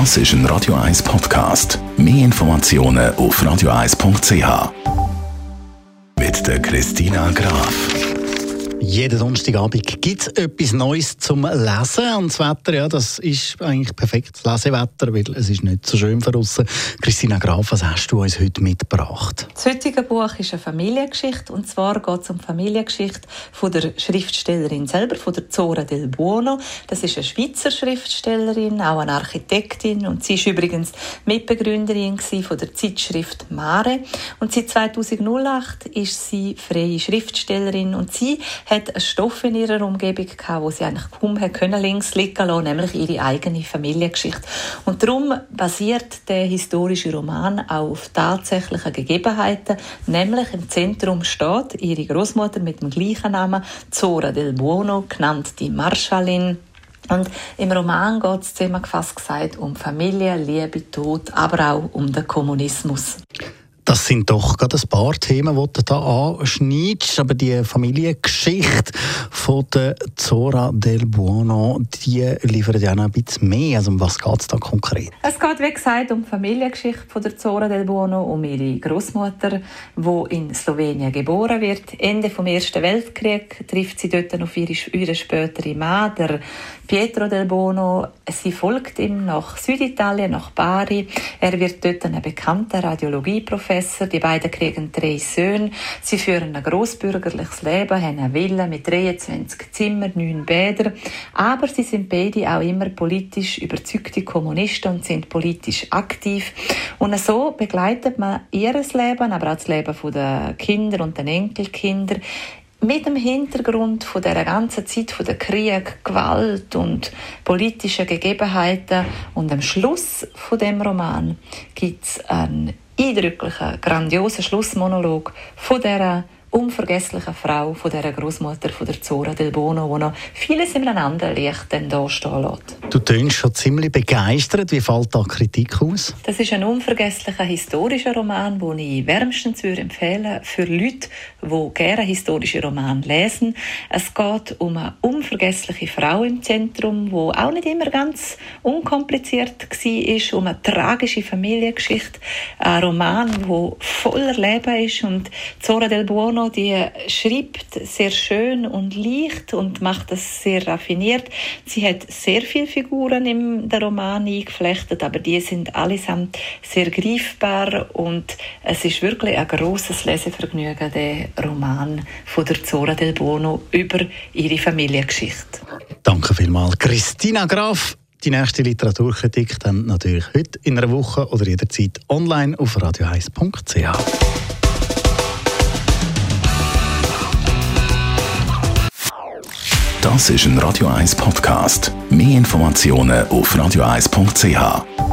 Das ist ein Radio 1 Podcast. Mehr Informationen auf radio1.ch. Mit der Christina Graf. Jeden Donnerstagabend gibt es etwas Neues zum Lesen. Und das Wetter, ja, das ist eigentlich perfektes Lesewetter, weil es ist nicht so schön uns. Christina Graf, was hast du uns heute mitgebracht? Das heutige Buch ist eine Familiengeschichte. Und zwar geht es um die Familiengeschichte von der Schriftstellerin selber, von der Zora del Buono. Das ist eine Schweizer Schriftstellerin, auch eine Architektin. Und sie ist übrigens Mitbegründerin von der Zeitschrift Mare. Und seit 2008 ist sie freie Schriftstellerin. Und sie hat einen Stoff in ihrer Umgebung gehabt, wo sie eigentlich kaum können links liegen lassen, nämlich ihre eigene Familiengeschichte. Und darum basiert der historische Roman auch auf tatsächlichen Gegebenheiten, nämlich im Zentrum steht ihre Großmutter mit dem gleichen Namen, Zora del Buono, genannt die Marschallin. Und im Roman geht es zusammengefasst gesagt um Familie, Liebe, Tod, aber auch um den Kommunismus. Das sind doch gerade ein paar Themen, die du da anschneidest. Aber die Familiengeschichte von der Zora del Buono, die liefert ja noch ein bisschen mehr. Also um was geht es da konkret? Es geht, wie gesagt, um die Familiengeschichte von der Zora del Buono, um ihre Großmutter, die in Slowenien geboren wird. Ende vom Ersten Weltkrieg trifft sie dort auf ihre, ihre spätere Mann, Pietro del Buono. Sie folgt ihm nach Süditalien, nach Bari. Er wird dort ein bekannter Radiologieprofessor Professor. Die beiden kriegen drei Söhne. Sie führen ein großbürgerliches Leben, haben eine Villa mit 23 Zimmern, neun Bädern. Aber sie sind beide auch immer politisch überzeugte Kommunisten und sind politisch aktiv. Und so begleitet man ihr Leben, aber auch das Leben der Kinder und den Enkelkinder mit dem Hintergrund von der ganzen Zeit von der Krieg, Gewalt und politischen Gegebenheiten und am Schluss von dem Roman gibt es einen eindrücklichen, grandiosen Schlussmonolog von dieser unvergesslichen Frau, von dieser Großmutter von der Zora del Bono, die noch vieles einem anderen Licht dann stehen lässt. Du tönst schon ziemlich begeistert. Wie fällt da Kritik aus? Das ist ein unvergesslicher historischer Roman, den ich wärmstens empfehlen für Leute, die gerne historische Romane lesen. Es geht um eine unvergessliche Frau im Zentrum, die auch nicht immer ganz unkompliziert war, um eine tragische Familiengeschichte. Ein Roman, der voller Leben ist und Zora del Buono die schreibt sehr schön und leicht und macht das sehr raffiniert. Sie hat sehr viele Figuren im Roman eingeflechtet, aber die sind allesamt sehr greifbar und es ist wirklich ein großes Lesevergnügen, der Roman von der Zora del Bono über ihre Familiengeschichte. Danke vielmals, Christina Graf. Die nächste Literaturkritik dann natürlich heute in einer Woche oder jederzeit online auf radio1.ch. Das ist ein Radio 1 Podcast. Mehr Informationen auf radio1.ch.